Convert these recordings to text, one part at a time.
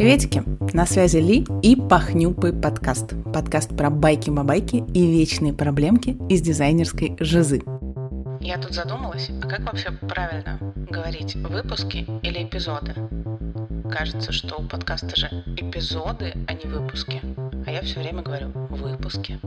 Приветики! На связи Ли и Пахнюпый подкаст. Подкаст про байки-мабайки и вечные проблемки из дизайнерской жизы. Я тут задумалась, а как вообще правильно говорить выпуски или эпизоды? Кажется, что у подкаста же эпизоды, а не выпуски. А я все время говорю выпуски.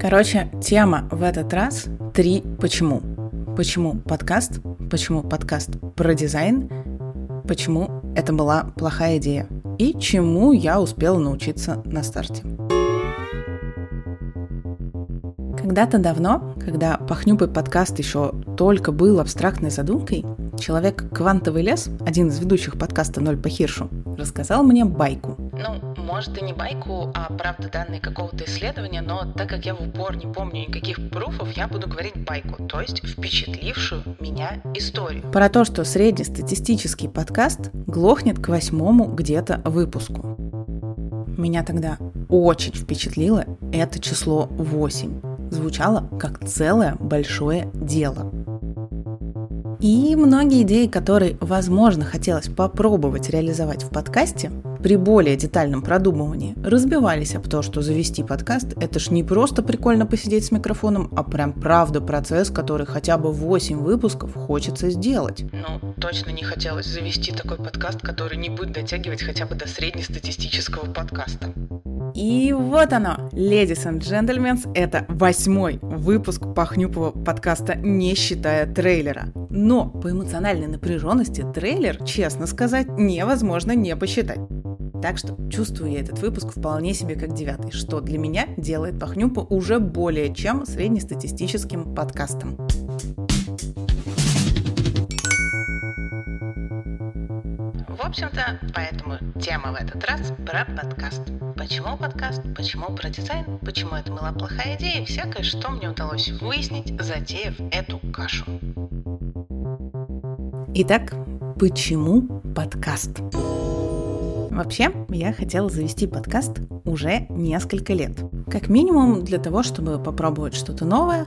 Короче, тема в этот раз три почему. Почему подкаст, почему подкаст про дизайн, почему это была плохая идея и чему я успела научиться на старте. Когда-то давно, когда «Пахнюпый подкаст» еще только был абстрактной задумкой, человек «Квантовый лес», один из ведущих подкаста «Ноль по Хиршу», рассказал мне байку. Ну, может и не байку, а правда данные какого-то исследования, но так как я в упор не помню никаких пруфов, я буду говорить байку, то есть впечатлившую меня историю. Про то, что среднестатистический подкаст глохнет к восьмому где-то выпуску. Меня тогда очень впечатлило это число 8 звучало как целое большое дело. И многие идеи, которые, возможно, хотелось попробовать реализовать в подкасте, при более детальном продумывании разбивались об то, что завести подкаст – это ж не просто прикольно посидеть с микрофоном, а прям правда процесс, который хотя бы 8 выпусков хочется сделать. Ну, точно не хотелось завести такой подкаст, который не будет дотягивать хотя бы до среднестатистического подкаста. И вот оно, ladies and gentlemen, это восьмой выпуск пахнюпого подкаста, не считая трейлера. Но по эмоциональной напряженности трейлер, честно сказать, невозможно не посчитать. Так что чувствую я этот выпуск вполне себе как девятый, что для меня делает Пахнюпа уже более чем среднестатистическим подкастом. В общем-то, поэтому тема в этот раз про подкаст. Почему подкаст, почему про дизайн, почему это была плохая идея, всякое, что мне удалось выяснить, затеяв эту кашу. Итак, почему подкаст? Вообще, я хотела завести подкаст уже несколько лет. Как минимум для того, чтобы попробовать что-то новое,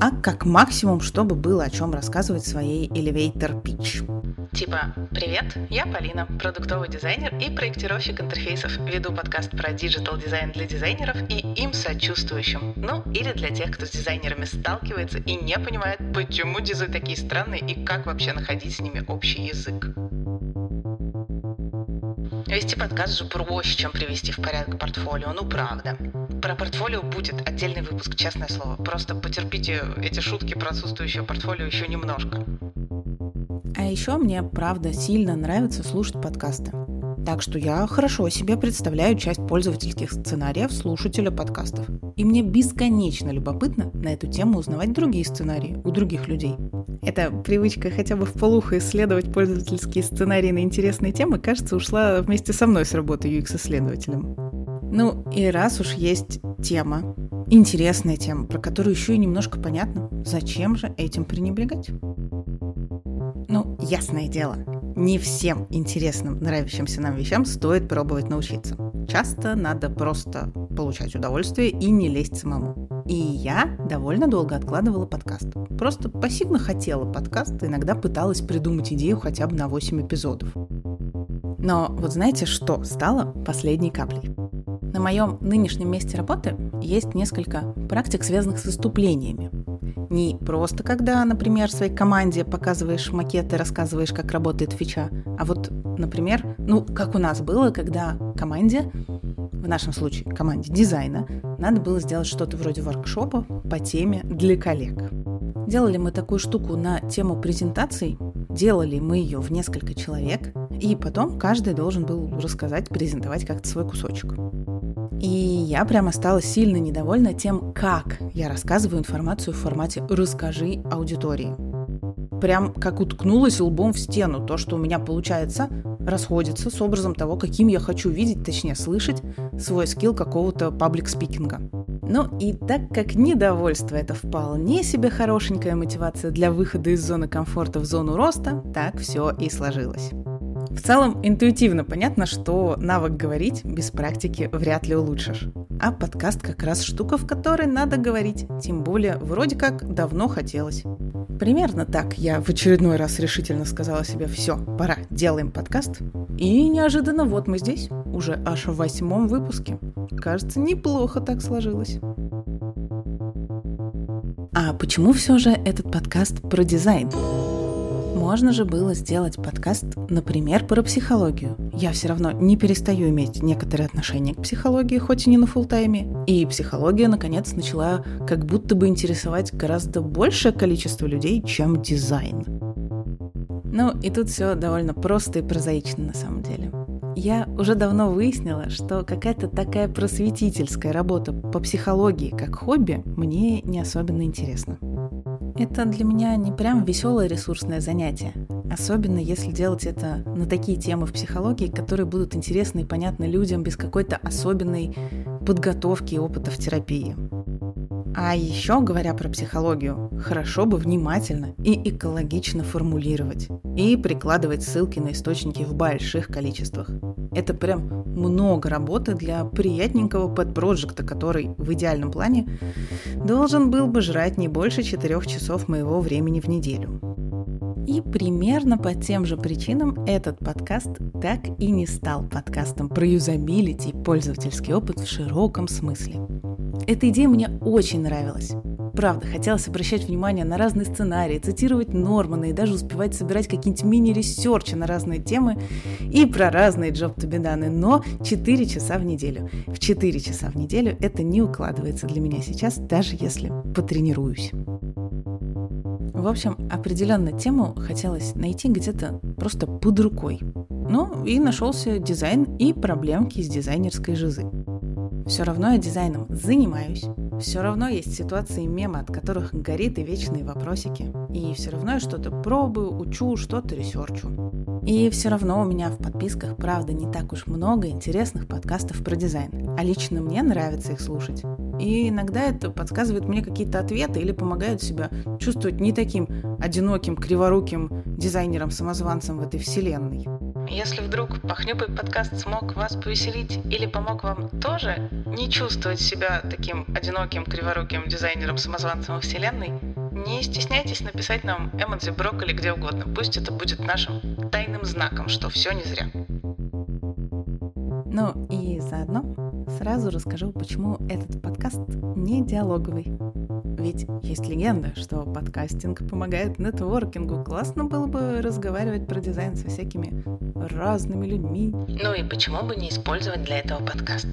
а как максимум, чтобы было о чем рассказывать своей elevator pitch. Типа, привет, я Полина, продуктовый дизайнер и проектировщик интерфейсов. Веду подкаст про digital дизайн для дизайнеров и им сочувствующим. Ну, или для тех, кто с дизайнерами сталкивается и не понимает, почему дизы такие странные и как вообще находить с ними общий язык. Вести подкаст же проще, чем привести в порядок портфолио, ну правда. Про портфолио будет отдельный выпуск, честное слово. Просто потерпите эти шутки про отсутствующее портфолио еще немножко. А еще мне, правда, сильно нравится слушать подкасты. Так что я хорошо себе представляю часть пользовательских сценариев слушателя подкастов. И мне бесконечно любопытно на эту тему узнавать другие сценарии у других людей. Эта привычка хотя бы в полухо исследовать пользовательские сценарии на интересные темы, кажется, ушла вместе со мной с работы UX-исследователем. Ну и раз уж есть тема, интересная тема, про которую еще и немножко понятно, зачем же этим пренебрегать? Ну, ясное дело, не всем интересным, нравящимся нам вещам стоит пробовать научиться. Часто надо просто получать удовольствие и не лезть самому. И я довольно долго откладывала подкаст. Просто пассивно хотела подкаст, иногда пыталась придумать идею хотя бы на 8 эпизодов. Но вот знаете, что стало последней каплей? На моем нынешнем месте работы есть несколько практик, связанных с выступлениями. Не просто когда, например, своей команде показываешь макеты, рассказываешь, как работает фича, а вот, например, ну, как у нас было, когда команде, в нашем случае команде дизайна, надо было сделать что-то вроде воркшопа по теме для коллег. Делали мы такую штуку на тему презентаций, делали мы ее в несколько человек, и потом каждый должен был рассказать, презентовать как-то свой кусочек. И я прямо стала сильно недовольна тем, как я рассказываю информацию в формате «расскажи аудитории». Прям как уткнулась лбом в стену. То, что у меня получается, расходится с образом того, каким я хочу видеть, точнее слышать, свой скилл какого-то паблик-спикинга. Ну и так как недовольство – это вполне себе хорошенькая мотивация для выхода из зоны комфорта в зону роста, так все и сложилось. В целом, интуитивно понятно, что навык говорить без практики вряд ли улучшишь. А подкаст как раз штука, в которой надо говорить, тем более вроде как давно хотелось. Примерно так я в очередной раз решительно сказала себе «все, пора, делаем подкаст». И неожиданно вот мы здесь, уже аж в восьмом выпуске. Кажется, неплохо так сложилось. А почему все же этот подкаст про дизайн? Можно же было сделать подкаст, например, про психологию. Я все равно не перестаю иметь некоторые отношения к психологии, хоть и не на фултайме. И психология, наконец, начала как будто бы интересовать гораздо большее количество людей, чем дизайн. Ну, и тут все довольно просто и прозаично на самом деле. Я уже давно выяснила, что какая-то такая просветительская работа по психологии как хобби мне не особенно интересна. Это для меня не прям веселое ресурсное занятие, особенно если делать это на такие темы в психологии, которые будут интересны и понятны людям без какой-то особенной подготовки и опыта в терапии. А еще, говоря про психологию, хорошо бы внимательно и экологично формулировать и прикладывать ссылки на источники в больших количествах. Это прям много работы для приятненького подпроекта, который в идеальном плане должен был бы жрать не больше 4 часов моего времени в неделю. И примерно по тем же причинам этот подкаст так и не стал подкастом про юзабилити и пользовательский опыт в широком смысле. Эта идея мне очень нравилась. Правда, хотелось обращать внимание на разные сценарии, цитировать Нормана и даже успевать собирать какие-нибудь мини-ресерчи на разные темы и про разные done, но 4 часа в неделю. В 4 часа в неделю это не укладывается для меня сейчас, даже если потренируюсь. В общем, определенно тему хотелось найти где-то просто под рукой. Ну и нашелся дизайн и проблемки с дизайнерской жизы. Все равно я дизайном занимаюсь. Все равно есть ситуации, мемы, от которых горит и вечные вопросики. И все равно я что-то пробую, учу, что-то ресерчу. И все равно у меня в подписках, правда, не так уж много интересных подкастов про дизайн. А лично мне нравится их слушать. И иногда это подсказывает мне какие-то ответы или помогает себя чувствовать не таким одиноким, криворуким дизайнером-самозванцем в этой вселенной. Если вдруг Пахнюпый подкаст смог вас повеселить или помог вам тоже не чувствовать себя таким одиноким, криворуким дизайнером-самозванцем вселенной, не стесняйтесь написать нам эмодзи брокколи где угодно. Пусть это будет нашим тайным знаком, что все не зря. Ну и заодно сразу расскажу, почему этот подкаст не диалоговый. Ведь есть легенда, что подкастинг помогает нетворкингу. Классно было бы разговаривать про дизайн со всякими разными людьми. Ну и почему бы не использовать для этого подкаст?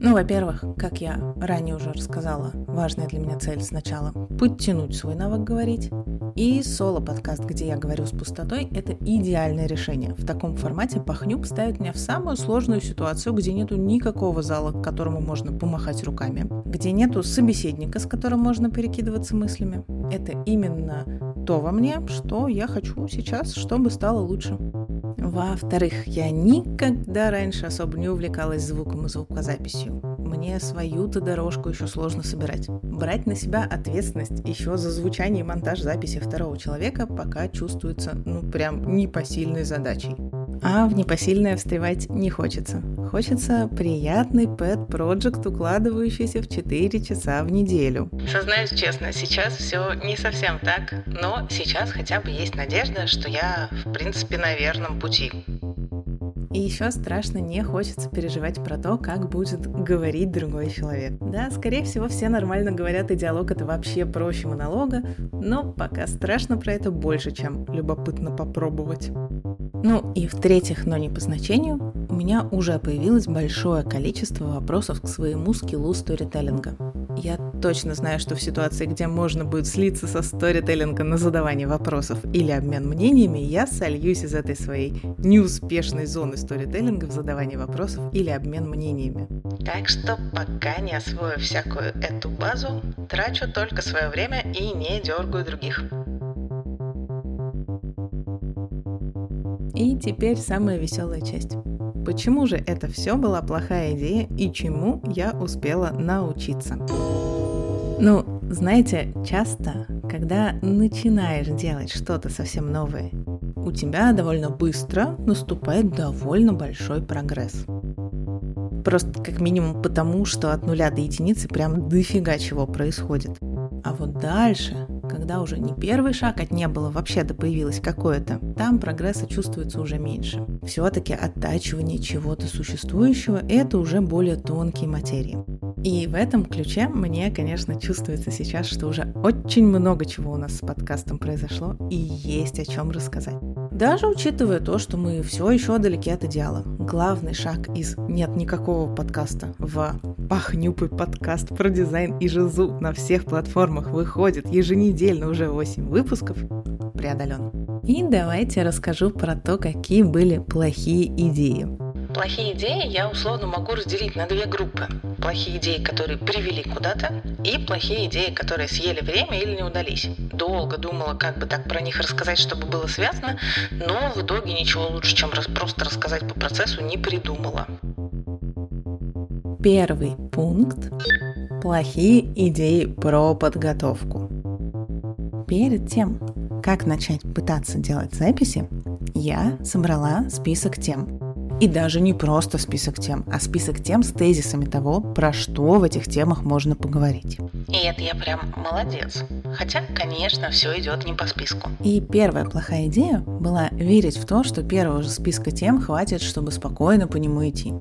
Ну, во-первых, как я ранее уже рассказала, важная для меня цель сначала – подтянуть свой навык говорить. И соло-подкаст, где я говорю с пустотой – это идеальное решение. В таком формате Пахнюк ставит меня в самую сложную ситуацию, где нету никакого зала, к которому можно помахать руками, где нету собеседника, с которым можно перекидываться мыслями. Это именно то во мне, что я хочу сейчас, чтобы стало лучше. Во-вторых, я никогда раньше особо не увлекалась звуком и звукозаписью. Мне свою-то дорожку еще сложно собирать. Брать на себя ответственность еще за звучание и монтаж записи второго человека пока чувствуется, ну, прям непосильной задачей. А в непосильное встревать не хочется. Хочется приятный пэт-проект, укладывающийся в 4 часа в неделю. Сознаюсь честно, сейчас все не совсем так, но сейчас хотя бы есть надежда, что я, в принципе, на верном пути. И еще страшно не хочется переживать про то, как будет говорить другой человек. Да, скорее всего, все нормально говорят, и диалог это вообще проще монолога, но пока страшно про это больше, чем любопытно попробовать. Ну и в-третьих, но не по значению, у меня уже появилось большое количество вопросов к своему скиллу сторителлинга. Я точно знаю, что в ситуации, где можно будет слиться со сторителлинга на задавание вопросов или обмен мнениями, я сольюсь из этой своей неуспешной зоны сторителлинга в задавание вопросов или обмен мнениями. Так что пока не освою всякую эту базу, трачу только свое время и не дергаю других. И теперь самая веселая часть. Почему же это все была плохая идея и чему я успела научиться? Ну, знаете, часто, когда начинаешь делать что-то совсем новое, у тебя довольно быстро наступает довольно большой прогресс. Просто как минимум потому, что от нуля до единицы прям дофига чего происходит. А вот дальше, когда уже не первый шаг от не было вообще да появилось какое-то, там прогресса чувствуется уже меньше. Все-таки оттачивание чего-то существующего – это уже более тонкие материи. И в этом ключе мне, конечно, чувствуется сейчас, что уже очень много чего у нас с подкастом произошло и есть о чем рассказать. Даже учитывая то, что мы все еще далеки от идеала. Главный шаг из «нет никакого подкаста» в «пахнюпый подкаст про дизайн и жизу» на всех платформах выходит еженедельно уже 8 выпусков преодолен. И давайте расскажу про то, какие были плохие идеи. Плохие идеи я условно могу разделить на две группы. Плохие идеи, которые привели куда-то, и плохие идеи, которые съели время или не удались. Долго думала, как бы так про них рассказать, чтобы было связано, но в итоге ничего лучше, чем просто рассказать по процессу, не придумала. Первый пункт – плохие идеи про подготовку. Перед тем, как начать пытаться делать записи, я собрала список тем, и даже не просто список тем, а список тем с тезисами того, про что в этих темах можно поговорить. И это я прям молодец. Хотя, конечно, все идет не по списку. И первая плохая идея была верить в то, что первого же списка тем хватит, чтобы спокойно по нему идти.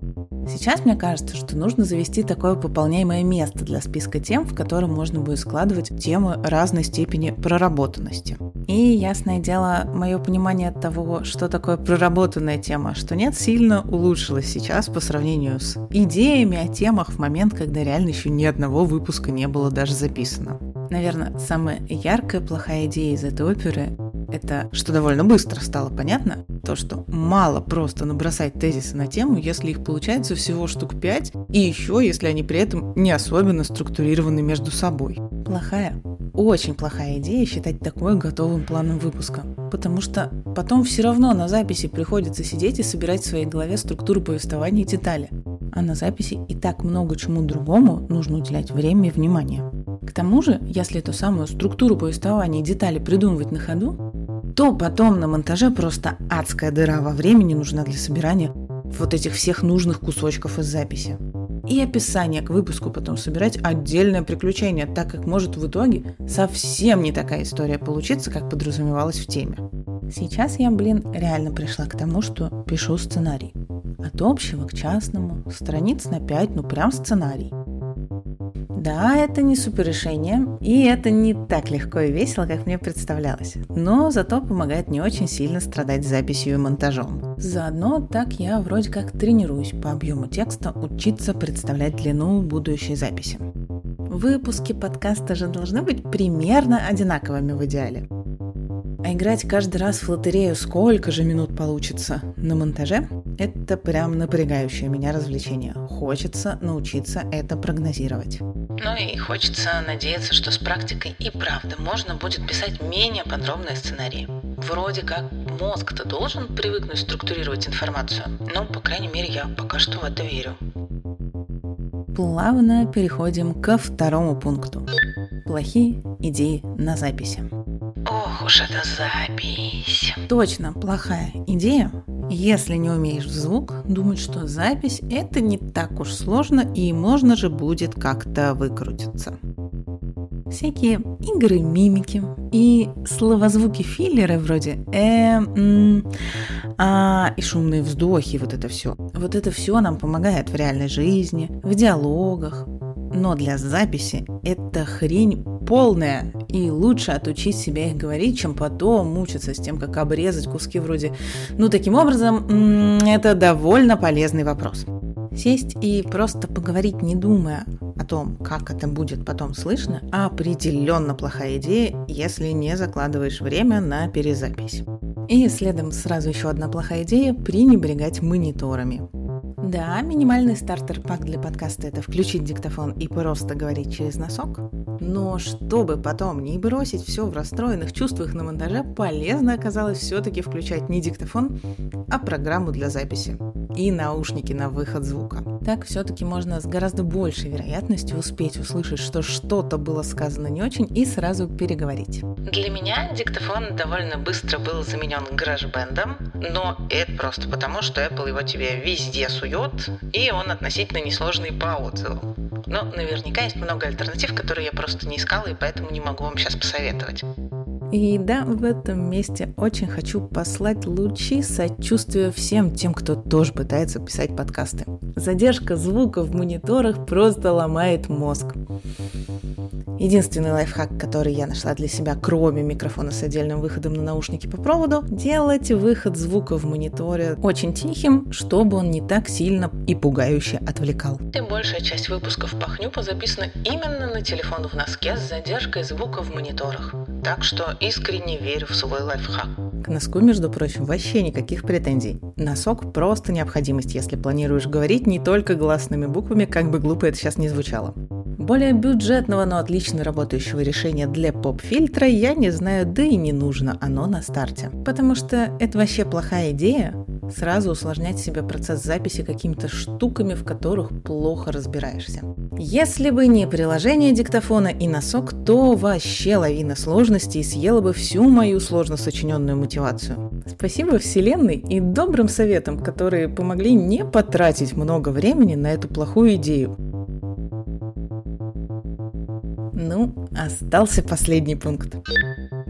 Сейчас мне кажется, что нужно завести такое пополняемое место для списка тем, в котором можно будет складывать темы разной степени проработанности. И, ясное дело, мое понимание того, что такое проработанная тема, что нет, сильно улучшилось сейчас по сравнению с идеями о темах в момент, когда реально еще ни одного выпуска не было даже записано. Наверное, самая яркая плохая идея из этой оперы это, что довольно быстро стало понятно, то, что мало просто набросать тезисы на тему, если их получается всего штук пять, и еще если они при этом не особенно структурированы между собой. Плохая, очень плохая идея считать такое готовым планом выпуска, потому что потом все равно на записи приходится сидеть и собирать в своей голове структуру повествования и детали. А на записи и так много чему другому нужно уделять время и внимание. К тому же, если эту самую структуру повествования и детали придумывать на ходу, то потом на монтаже просто адская дыра во времени нужна для собирания вот этих всех нужных кусочков из записи. И описание к выпуску потом собирать отдельное приключение, так как может в итоге совсем не такая история получиться, как подразумевалось в теме. Сейчас я, блин, реально пришла к тому, что пишу сценарий. От общего к частному, страниц на 5, ну прям сценарий. Да, это не супер решение, и это не так легко и весело, как мне представлялось. Но зато помогает не очень сильно страдать записью и монтажом. Заодно так я вроде как тренируюсь по объему текста учиться представлять длину будущей записи. Выпуски подкаста же должны быть примерно одинаковыми в идеале. А играть каждый раз в лотерею сколько же минут получится на монтаже – это прям напрягающее меня развлечение. Хочется научиться это прогнозировать. Ну и хочется надеяться, что с практикой и правда можно будет писать менее подробные сценарии. Вроде как мозг-то должен привыкнуть структурировать информацию, но, по крайней мере, я пока что в это верю. Плавно переходим ко второму пункту. Плохие идеи на записи. Ох уж эта запись. Точно, плохая идея. Если не умеешь в звук, думать, что запись это не так уж сложно и можно же будет как-то выкрутиться. Всякие игры мимики и словозвуки филлеры вроде э, а и шумные вздохи, вот это все. Вот это все нам помогает в реальной жизни, в диалогах, но для записи это хрень полная, и лучше отучить себя их говорить, чем потом мучиться с тем, как обрезать куски вроде. Ну, таким образом, это довольно полезный вопрос. Сесть и просто поговорить, не думая о том, как это будет потом слышно, определенно плохая идея, если не закладываешь время на перезапись. И следом сразу еще одна плохая идея – пренебрегать мониторами. Да, минимальный стартер-пак для подкаста – это включить диктофон и просто говорить через носок. Но чтобы потом не бросить все в расстроенных чувствах на монтаже, полезно оказалось все-таки включать не диктофон, а программу для записи и наушники на выход звука. Так все-таки можно с гораздо большей вероятностью успеть услышать, что что-то было сказано не очень, и сразу переговорить. Для меня диктофон довольно быстро был заменен GarageBand, но это просто потому, что Apple его тебе везде сует, и он относительно несложный по отзывам. Но наверняка есть много альтернатив, которые я просто не искала, и поэтому не могу вам сейчас посоветовать. И да, в этом месте очень хочу послать лучи сочувствия всем тем, кто тоже пытается писать подкасты. Задержка звука в мониторах просто ломает мозг. Единственный лайфхак, который я нашла для себя, кроме микрофона с отдельным выходом на наушники по проводу, делать выход звука в мониторе очень тихим, чтобы он не так сильно и пугающе отвлекал. И большая часть выпусков Пахнюпа записана именно на телефон в носке с задержкой звука в мониторах. Так что искренне верю в свой лайфхак. К носку, между прочим, вообще никаких претензий. Носок просто необходимость, если планируешь говорить не только гласными буквами, как бы глупо это сейчас не звучало. Более бюджетного, но отлично работающего решения для поп-фильтра я не знаю, да и не нужно оно на старте. Потому что это вообще плохая идея сразу усложнять себе процесс записи какими-то штуками, в которых плохо разбираешься. Если бы не приложение диктофона и носок, то вообще лавина сложностей съела бы всю мою сложно сочиненную мотивацию. Спасибо Вселенной и добрым советам, которые помогли не потратить много времени на эту плохую идею. Ну, остался последний пункт.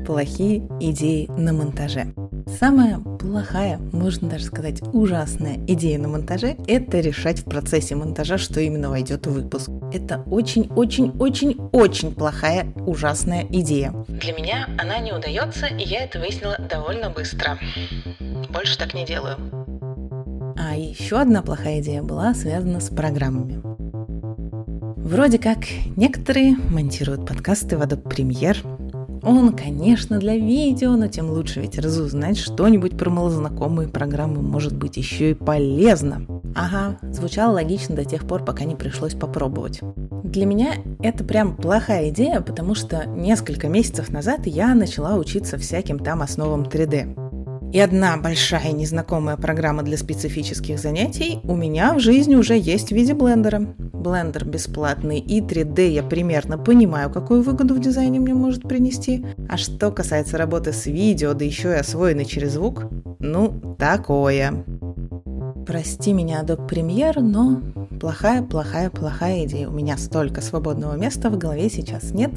Плохие идеи на монтаже. Самая плохая, можно даже сказать ужасная идея на монтаже – это решать в процессе монтажа, что именно войдет в выпуск. Это очень-очень-очень-очень плохая, ужасная идея. Для меня она не удается, и я это выяснила довольно быстро. Больше так не делаю. А еще одна плохая идея была связана с программами. Вроде как некоторые монтируют подкасты в Adobe Premiere. Он, конечно, для видео, но тем лучше ведь разузнать что-нибудь про малознакомые программы может быть еще и полезно. Ага, звучало логично до тех пор, пока не пришлось попробовать. Для меня это прям плохая идея, потому что несколько месяцев назад я начала учиться всяким там основам 3D. И одна большая незнакомая программа для специфических занятий у меня в жизни уже есть в виде блендера. Блендер бесплатный и 3D я примерно понимаю, какую выгоду в дизайне мне может принести. А что касается работы с видео, да еще и освоенный через звук, ну, такое. Прости меня, Adobe Premiere, но плохая, плохая, плохая идея. У меня столько свободного места в голове сейчас нет.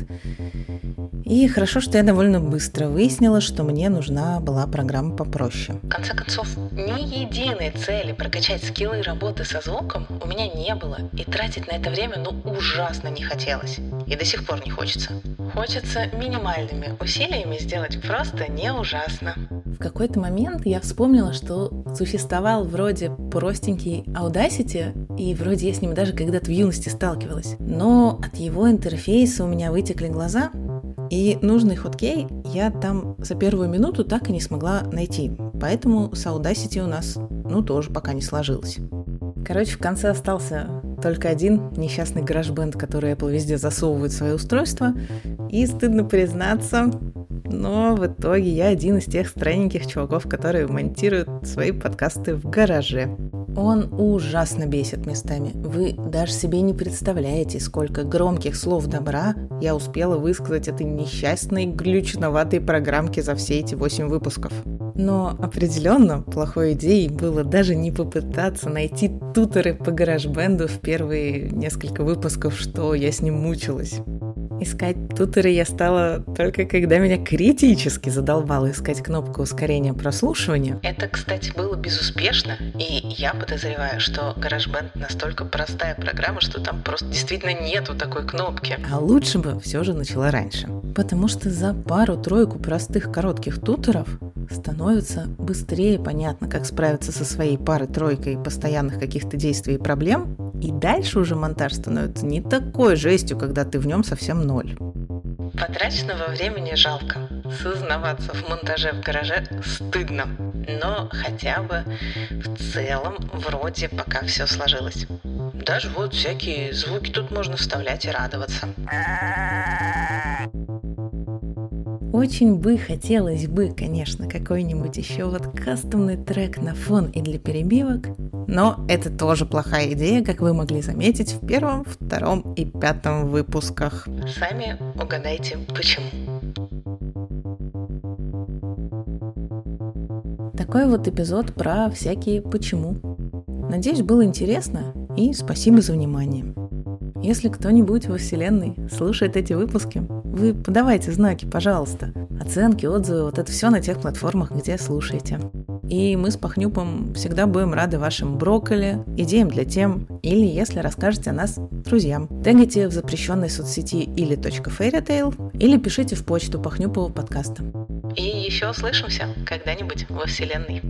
И хорошо, что я довольно быстро выяснила, что мне нужна была программа попроще. В конце концов, ни единой цели прокачать скиллы работы со звуком у меня не было, и тратить на это время ну ужасно не хотелось. И до сих пор не хочется. Хочется минимальными усилиями сделать просто не ужасно. В какой-то момент я вспомнила, что существовал вроде простенький Audacity, и вроде я с ним даже когда-то в юности сталкивалась. Но от его интерфейса у меня вытекли глаза, и нужный хоткей я там за первую минуту так и не смогла найти. Поэтому с Audacity у нас, ну, тоже пока не сложилось. Короче, в конце остался только один несчастный гараж-бенд, который Apple везде засовывает свое устройство. И стыдно признаться, но в итоге я один из тех странненьких чуваков, которые монтируют свои подкасты в гараже. Он ужасно бесит местами. Вы даже себе не представляете, сколько громких слов добра я успела высказать этой несчастной глючноватой программке за все эти восемь выпусков. Но определенно плохой идеей было даже не попытаться найти туторы по гараж-бенду в первые несколько выпусков, что я с ним мучилась. Искать тутеры я стала только когда меня критически задолбало искать кнопку ускорения прослушивания. Это, кстати, было безуспешно, и я подозреваю, что GarageBand настолько простая программа, что там просто действительно нету такой кнопки. А лучше бы все же начала раньше. Потому что за пару-тройку простых коротких тутеров становится быстрее понятно, как справиться со своей парой-тройкой постоянных каких-то действий и проблем, и дальше уже монтаж становится не такой жестью, когда ты в нем совсем ноль. Потраченного времени жалко. Сознаваться в монтаже в гараже стыдно. Но хотя бы в целом вроде пока все сложилось. Даже вот всякие звуки тут можно вставлять и радоваться. Очень бы хотелось бы, конечно, какой-нибудь еще вот кастомный трек на фон и для перебивок, но это тоже плохая идея, как вы могли заметить в первом, втором и пятом выпусках. Сами угадайте, почему. Такой вот эпизод про всякие «почему». Надеюсь, было интересно и спасибо за внимание. Если кто-нибудь во Вселенной слушает эти выпуски, вы подавайте знаки, пожалуйста. Оценки, отзывы, вот это все на тех платформах, где слушаете. И мы с Пахнюпом всегда будем рады вашим брокколи, идеям для тем, или если расскажете о нас друзьям. Тегайте в запрещенной соцсети или .fairytale, или пишите в почту Пахнюпового подкаста. И еще услышимся когда-нибудь во Вселенной.